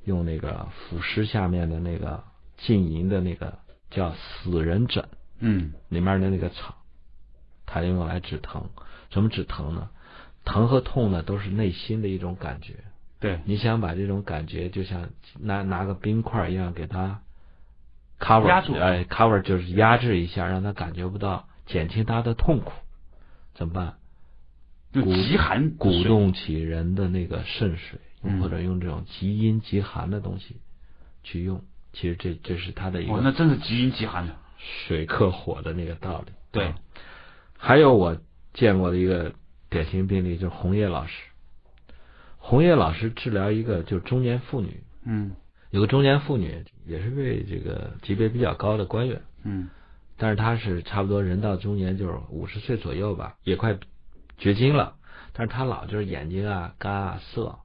用那个腐尸下面的那个浸淫的那个叫死人枕，嗯，里面的那个草，它就用来止疼。什么止疼呢？疼和痛呢，都是内心的一种感觉。对，你想把这种感觉，就像拿拿个冰块一样给它。cover 压住，哎，cover 就是压制一下，让他感觉不到，减轻他的痛苦，怎么办？就极寒，鼓动起人的那个肾水，嗯或者用这种极阴极寒的东西去用。其实这这是他的一个哦，个那真是极阴极寒的。水克火的那个道理。对啊还有我见过的一个典型病例，就是红叶老师。红叶老师治疗一个就是中年妇女，嗯有个中年妇女也是位这个级别比较高的官员，嗯但是她是差不多人到中年，就是五十岁左右吧，也快绝经了。但是她老就是眼睛啊、干啊、涩。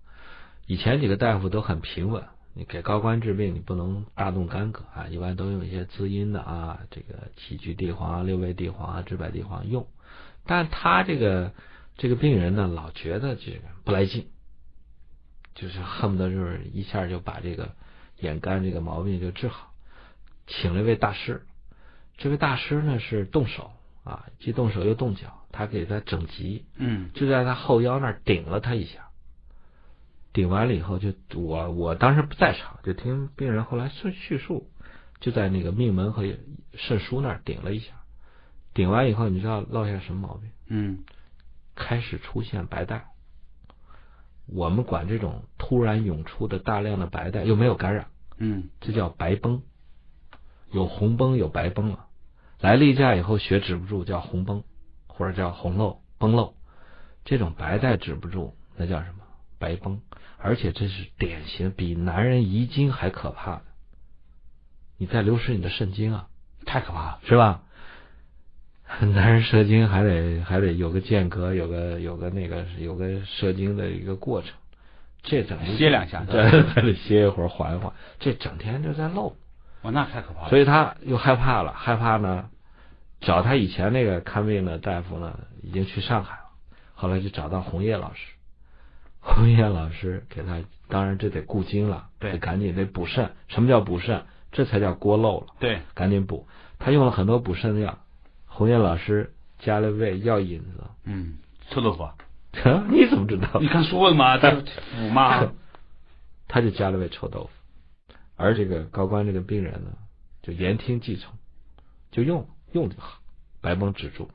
以前几个大夫都很平稳，你给高官治病，你不能大动干戈啊，一般都用一些滋阴的啊，这个杞菊地黄啊、六味地黄啊、治百地黄用。但他这个这个病人呢，老觉得这个不来劲，就是恨不得就是一下就把这个眼干这个毛病就治好。请了一位大师，这位大师呢是动手啊，既动手又动脚，他给他整急，嗯就在他后腰那儿顶了他一下。顶完了以后就，我我当时不在场，就听病人后来叙叙述，就在那个命门和肾腧那儿顶了一下。顶完以后，你知道落下什么毛病？嗯开始出现白带。我们管这种突然涌出的大量的白带，又没有感染，嗯这叫白崩。有红崩有白崩了，来例假以后血止不住叫红崩，或者叫红漏崩漏。这种白带止不住，那叫什么？白崩。而且这是典型，比男人遗精还可怕的。你在流失你的肾精啊，太可怕了。是吧？男人射精还得还得有个间隔，有个有个那个有个射精的一个过程，这整天歇两下对，还得 歇一会儿缓一缓，这整天就在漏，哇，那太可怕了。所以他又害怕了，害怕呢，找他以前那个看病的大夫呢，已经去上海了，后来就找到红叶老师，红叶老师给他，当然这得固精了，对得赶紧得补肾，什么叫补肾？这才叫锅漏了。对，赶紧补。他用了很多补肾的药，红叶老师加了味药引子。嗯，臭豆腐啊，你怎么知道你？看书问嘛，他腐嘛。他就加了味臭豆腐，而这个高官这个病人呢，就言听计从，就用用就好，白绷止住。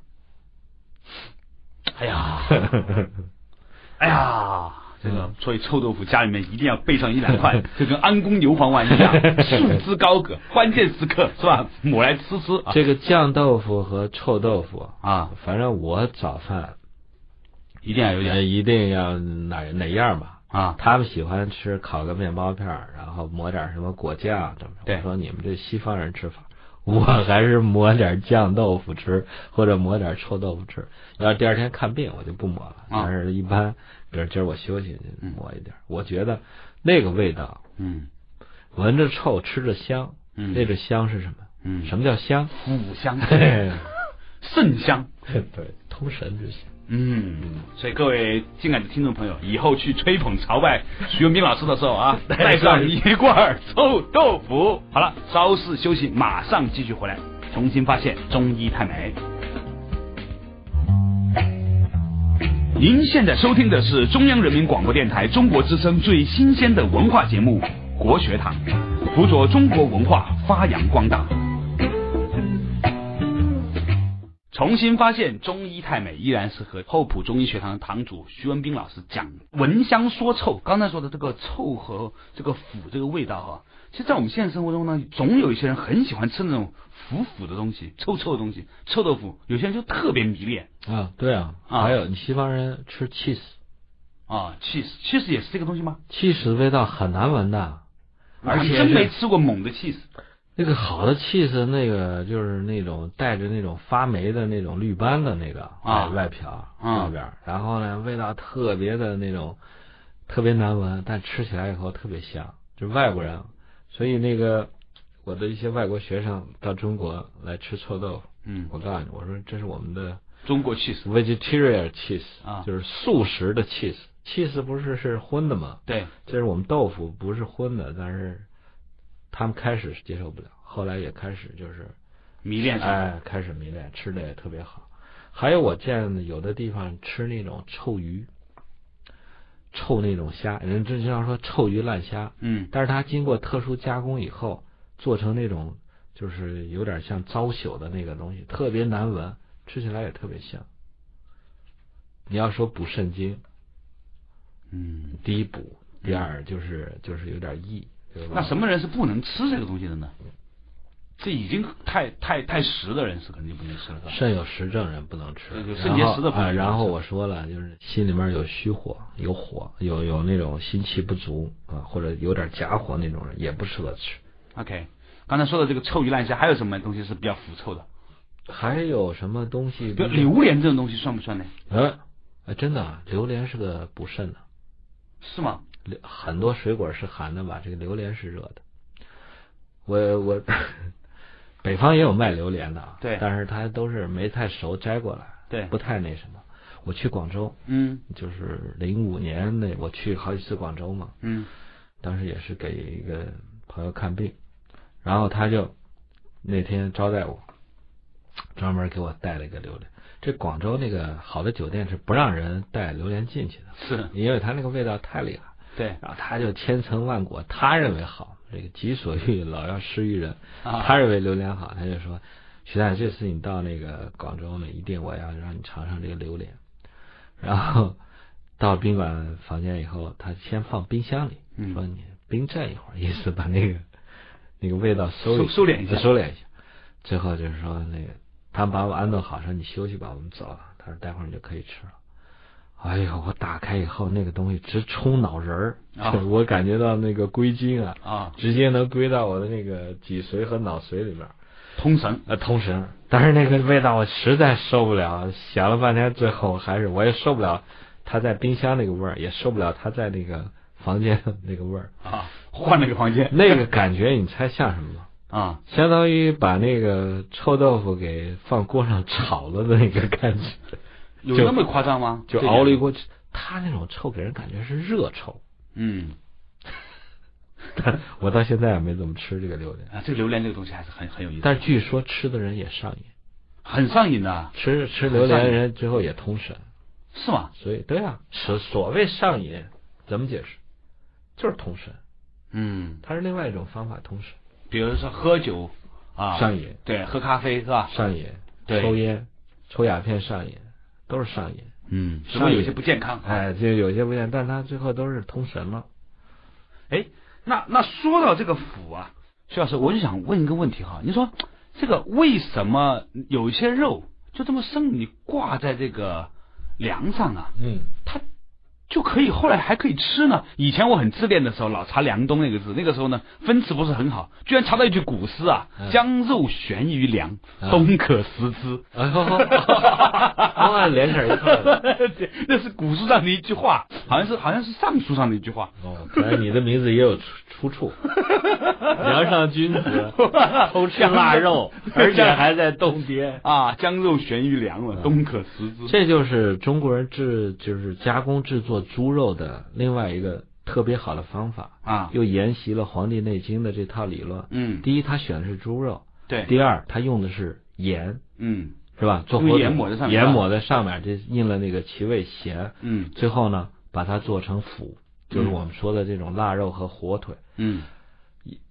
哎呀，哎呀，这个所以臭豆腐家里面一定要备上一两块，就跟安宫牛黄丸一样，束之高阁，关键时刻是吧？抹来吃吃啊这个酱豆腐和臭豆腐，啊，反正我早饭一定要有点一定要哪哪样吧。啊，他们喜欢吃烤个面包片儿，然后抹点什么果酱，这么说你们这西方人吃法，我还是抹点酱豆腐吃，或者抹点臭豆腐吃。要是第二天看病，我就不抹了。啊但是一般，比如今儿我休息，抹一点。我觉得那个味道，嗯闻着臭，吃着香。嗯，那个香是什么？嗯什么叫香？五香，对肾香。对，通神之香。嗯，所以各位敬爱的听众朋友，以后去吹捧朝拜徐文斌老师的时候啊，带上一罐臭豆腐。好了，稍事休息，马上继续回来，重新发现中医太美。您现在收听的是中央人民广播电台中国之声最新鲜的文化节目《国学堂》，辅佐中国文化发扬光大。重新发现中医太美，依然是和厚朴中医学堂的堂主徐文斌老师讲闻香说臭。刚才说的这个臭和这个腐这个味道哈，其实，在我们现实生活中呢，总有一些人很喜欢吃那种腐腐的东西、臭臭的东西，臭豆腐。有些人就特别迷恋啊，对啊，啊还有你西方人吃 cheese。啊，cheese cheese 也是这个东西吗？cheese 的味道很难闻的，而且真没吃过猛的 cheese。那个好的 cheese，那个就是那种带着那种发霉的那种绿斑的那个啊外外皮儿啊外边儿，然后呢，味道特别的那种特别难闻，但吃起来以后特别香。就是外国人，所以那个我的一些外国学生到中国来吃臭豆腐，嗯，我告诉你，我说这是我们的中国 cheese。vegetarian cheese，啊就是素食的 cheese。cheese 不是是荤的吗？对，这是我们豆腐不是荤的，但是他们开始是接受不了，后来也开始就是迷恋上。哎，开始迷恋，吃的也特别好。还有我见有的地方吃那种臭鱼，臭那种虾，人经常说臭鱼烂虾，嗯但是它经过特殊加工以后，做成那种就是有点像糟朽的那个东西，特别难闻，吃起来也特别香。你要说补肾精，嗯，第一补，第二就是就是有点腻？那什么人是不能吃这个东西的呢？这已经太太太实的人是肯定不能吃了，肾有实症人不能吃肾结石的朋友然后我说了，就是心里面有虚火、有火、有有那种心气不足啊，或者有点假火那种人也不适合吃。OK，刚才说的这个臭鱼烂虾，还有什么东西是比较腐臭的？还有什么东西？比如榴莲这种东西算不算呢？呃，哎，真的啊，榴莲是个补肾的，是吗？榴很多水果是寒的吧？这个榴莲是热的。我我北方也有卖榴莲的啊，对但是它都是没太熟摘过来，对不太那什么。我去广州，嗯就是零五年那我去好几次广州嘛，嗯当时也是给一个朋友看病，然后他就那天招待我，专门给我带了一个榴莲。这广州那个好的酒店是不让人带榴莲进去的，是，因为它那个味道太厉害。对然后他就千层万果，他认为好，这个己所欲老要施于人。啊他认为榴莲好，他就说：“徐大，这次你到那个广州呢，一定我要让你尝尝这个榴莲。”然后到宾馆房间以后，他先放冰箱里，嗯说你冰镇一会儿，意思把那个那个味道收收收敛一下收敛一下。最后就是说那个他们把我安顿好，说你休息吧，我们走了。他说待会儿你就可以吃了。哎呦，我打开以后，那个东西直冲脑仁儿，啊 我感觉到那个归经啊，啊，直接能归到我的那个脊髓和脑髓里边儿，通神。呃，通神。但是那个味道我实在受不了，想了半天，最后还是我也受不了他在冰箱那个味儿，也受不了他在那个房间那个味儿。啊，换了个房间。那个感觉，你猜像什么吗？啊，相当于把那个臭豆腐给放锅上炒了的那个感觉，有那么夸张吗？就。熬了一锅。他那种臭给人感觉是热臭，嗯但 我到现在也没怎么吃这个榴莲。啊，这个榴莲这个东西还是很很有意思，但是据说吃的人也上瘾，很上瘾的，吃吃榴莲的人最后也通神。是吗？所以对啊，所所谓上瘾，怎么解释？就是通神，嗯，它是另外一种方法通神。比如说喝酒啊，上瘾，对，喝咖啡是吧？上瘾，对抽烟、抽鸦片上瘾，都是上瘾。嗯，只不上瘾有些不健康。哎，哎，就有些不健康，但它最后都是通神了。哎，那那说到这个腐啊，徐老师，我就想问一个问题哈，你说这个为什么有一些肉就这么生，你挂在这个梁上啊，嗯，它就可以后来还可以吃呢？以前我很自恋的时候，老查梁冬那个字，那个时候呢分词不是很好，居然查到一句古诗啊，嗯将肉悬于梁，啊冬可食之。哎呦，哦，连成一块儿了。这 那是古书上的一句话，好像是好像是尚书上的一句话。哦，可能你的名字也有出出处。梁上君子偷吃腊肉，而且还在冬天。啊，将肉悬于梁了，冬可食之。这就是中国人制就是加工制作猪肉的另外一个特别好的方法，啊，又沿袭了《黄帝内经》的这套理论。嗯，第一，他选的是猪肉；对，第二，他用的是盐，嗯是吧？做火腿盐抹在上面盐抹在上面，这印了那个其味咸。嗯最后呢，把它做成腐，就是我们说的这种腊肉和火腿。嗯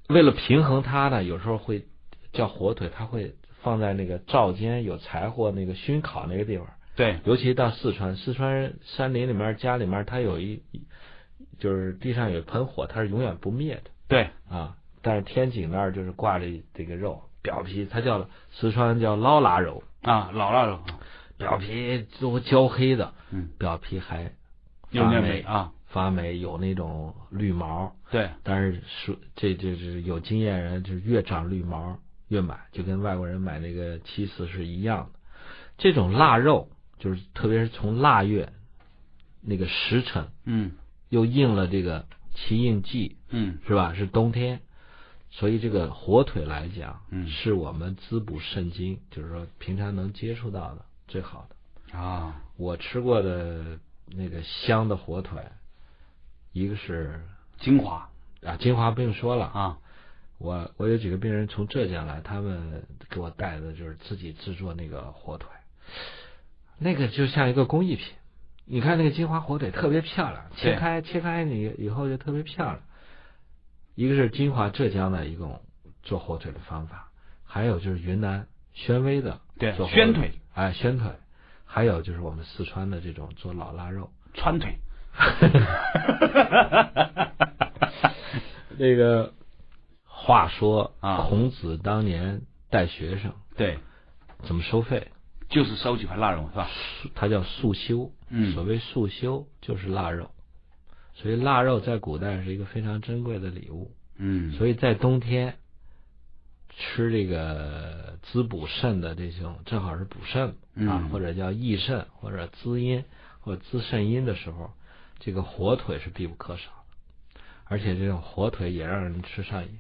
为了平衡它呢，有时候会叫火腿，它会放在那个灶间有柴火那个熏烤那个地方。对，尤其到四川，四川山林里面家里面它有一，就是地上有一盆火，它是永远不灭的。对，啊。但是天井那儿就是挂着这个肉，表皮它叫四川叫捞腊肉，啊，老腊肉，表皮都焦黑的，嗯，表皮还有发霉啊，发霉，有那种绿毛。对，但是说这这是有经验人，就是越长绿毛越买，就跟外国人买那个七四是一样的。这种腊肉，就是特别是从腊月那个时辰，嗯。又应了这个七应季，嗯。是吧？是冬天，所以这个火腿来讲，嗯。是我们滋补肾精，就是说平常能接触到的最好的。啊，我吃过的那个香的火腿，一个是精华。啊，金华不用说了，啊，我我有几个病人从浙江来，他们给我带的就是自己制作那个火腿，那个就像一个工艺品。你看那个金华火腿特别漂亮，切开切开你以后就特别漂亮。一个是金华浙江的一种做火腿的方法，还有就是云南宣威的对做宣腿，哎宣腿，还有就是我们四川的这种做老腊肉。川腿，那个话说啊孔子当年带学生对，怎么收费？就是烧几块腊肉是吧？它叫素修。嗯所谓素修就是腊肉，所以腊肉在古代是一个非常珍贵的礼物。嗯，所以在冬天吃这个滋补肾的这种，正好是补肾啊嗯，或者叫益肾，或者滋阴或者滋肾阴的时候，这个火腿是必不可少的。而且这种火腿也让人吃上瘾。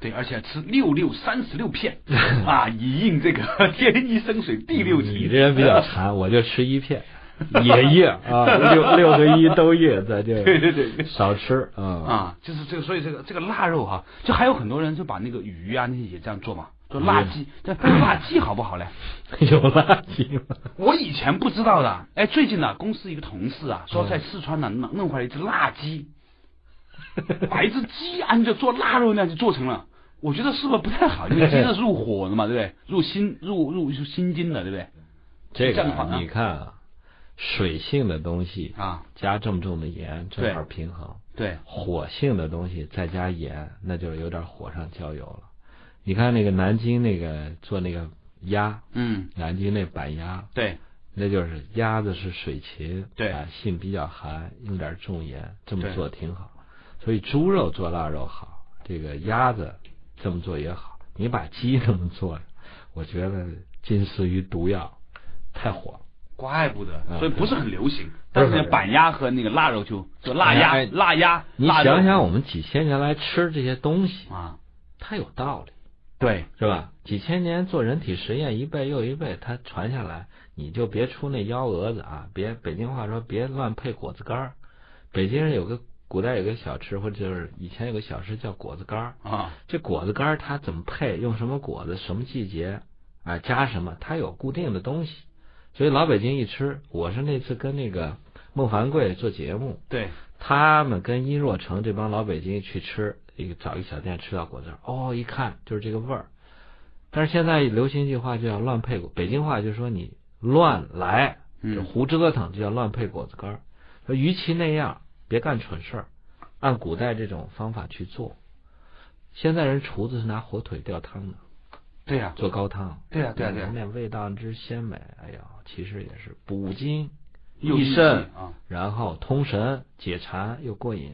对，而且吃六六三十六片 啊，以应这个 天一生水地六级。你这人比较馋，我就吃一片，也夜啊，六六和一都夜，咱就对对对对少吃啊。啊，就是这个，所以这个这个腊肉哈、就还有很多人就把那个鱼啊那些也这样做嘛，做腊鸡，这腊鸡好不好嘞？有腊鸡吗？我以前不知道的，哎，最近呢、公司一个同事啊，说在四川呢弄弄回来一只腊鸡，把一只鸡按照做腊肉那样就做成了。我觉得是不是不太好？因为鸡是入火的嘛，对不对？入心入入入心经的，对不对？这个你看啊，水性的东西啊，加这么重的盐，正好平衡。对，火性的东西再加盐，那就是有点火上浇油了。你看那个南京那个做那个鸭，嗯，南京那板鸭，对，那就是鸭子是水禽，对啊，性比较寒，用点重盐，这么做挺好。所以猪肉做腊肉好，这个鸭子这么做也好。你把鸡这么做，我觉得近似于毒药，太火了。怪不得，啊所以不是很流行。不但是板鸭和那个腊肉就就腊鸭、哎腊鸭，你想想，我们几千年来吃这些东西，啊，它有道理。对，是吧？几千年做人体实验，一辈又一辈，它传下来，你就别出那幺蛾子啊！别北京话说，别乱配果子干儿。北京人有个古代有个小吃，或者就是以前有个小吃叫果子干儿。啊，这果子干儿它怎么配，用什么果子，什么季节啊，加什么，它有固定的东西。所以老北京一吃，我是那次跟那个孟凡贵做节目，对，他们跟殷若成这帮老北京去吃一个找一个小店吃到果子儿，哦，一看就是这个味儿。但是现在流行一句话就叫乱配果，北京话就说你乱来，就嗯，胡折腾，就叫乱配果子干儿。说与其那样，别干蠢事儿，按古代这种方法去做。现在人厨子是拿火腿吊汤的，对呀、做高汤，对呀对呀那味道之鲜美，哎呀，其实也是补精益益肾啊，然后通神解馋又过瘾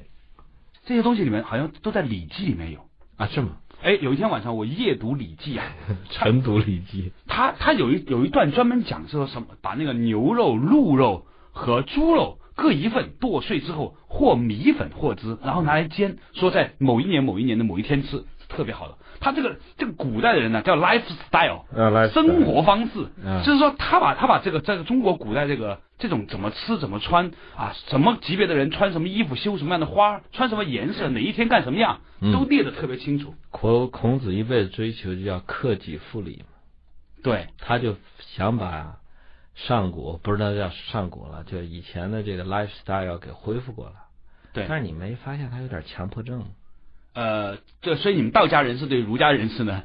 这些东西里面好像都在《礼记》里面有。啊，是吗？哎，有一天晚上我夜读《礼记》啊，晨读礼记，他他有一有一段专门讲说什么，把那个牛肉、鹿肉和猪肉各一份剁碎之后，和米粉和汁，然后拿来煎，说在某一年某一年的某一天吃，是特别好的。他这个这个古代的人呢，叫 lifestyle，生活方式，嗯就是说他把他把这个在中国古代这个这种怎么吃怎么穿啊，什么级别的人穿什么衣服，修什么样的花，穿什么颜色，哪一天干什么样，嗯。都列得特别清楚。孔孔子一辈子追求就叫克己复礼嘛，对，他就想把上古不知道叫上古了，就以前的这个 lifestyle 给恢复过来。对但是你没发现他有点强迫症？呃，这所以你们道家人士对儒家人士呢，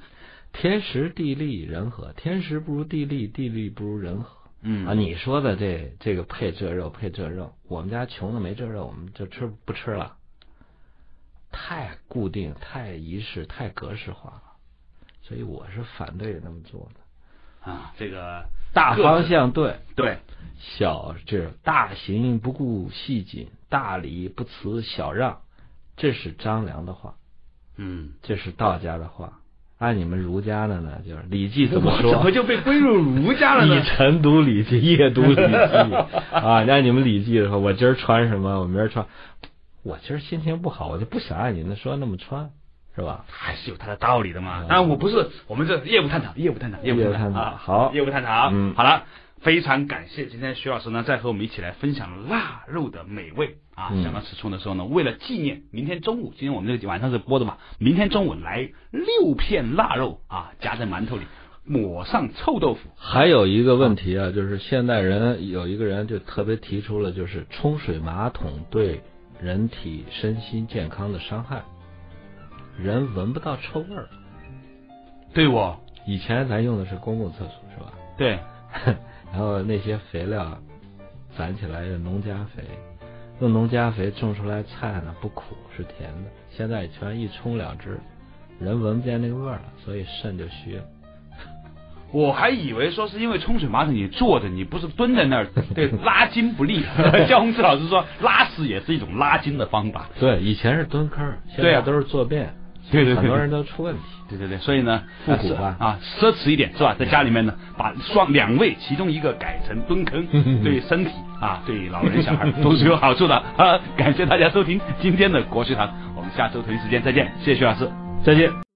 天时地利人和，天时不如地利，地利不如人和。嗯啊，你说的这这个配这肉配这肉，我们家穷的没这肉，我们就吃不吃了。太固定、太仪式、太格式化了，所以我是反对那么做的。啊，这个大方向对，对，小这大行不顾细谨，大礼不辞小让，这是张良的话，嗯，这是道家的话。按你们儒家的呢，就是《礼记》怎么说？怎么就被归入儒家了呢？你晨读《礼记》，夜读《礼记》啊！按你们《礼记》的话，我今儿穿什么？我明儿穿。我今儿心情不好，我就不想按你们说那么穿，是吧？还是有它的道理的嘛。当然，我不是我们这业务探讨，业务探讨，业务探讨啊。好，业务探讨。嗯，好了，非常感谢今天徐老师呢，再和我们一起来分享腊肉的美味啊。讲到此处的时候呢，为了纪念明天中午，今天我们这个晚上是播的嘛，明天中午来六片腊肉啊，夹在馒头里。抹上臭豆腐。还有一个问题啊，就是现代人有一个人就特别提出了，就是冲水马桶对人体身心健康的伤害，人闻不到臭味儿。对我以前咱用的是公共厕所是吧？对，然后那些肥料攒起来的农家肥，用农家肥种出来菜呢不苦是甜的，现在全一冲两支，人闻不见那个味儿了，所以肾就虚了。我还以为说是因为冲水马桶你坐着，你不是蹲在那儿，对拉筋不利。肖宏志老师说，拉屎也是一种拉筋的方法。对，以前是蹲坑，现在都是坐便。对对，很多人都出问题。对对对，所以呢，复古吧啊，奢侈一点是吧？在家里面呢，把双两位其中一个改成蹲坑，对身体啊，对老人小孩都是有好处的啊。感谢大家收听今天的国学堂，我们下周同一时间再见，谢谢徐老师，再见。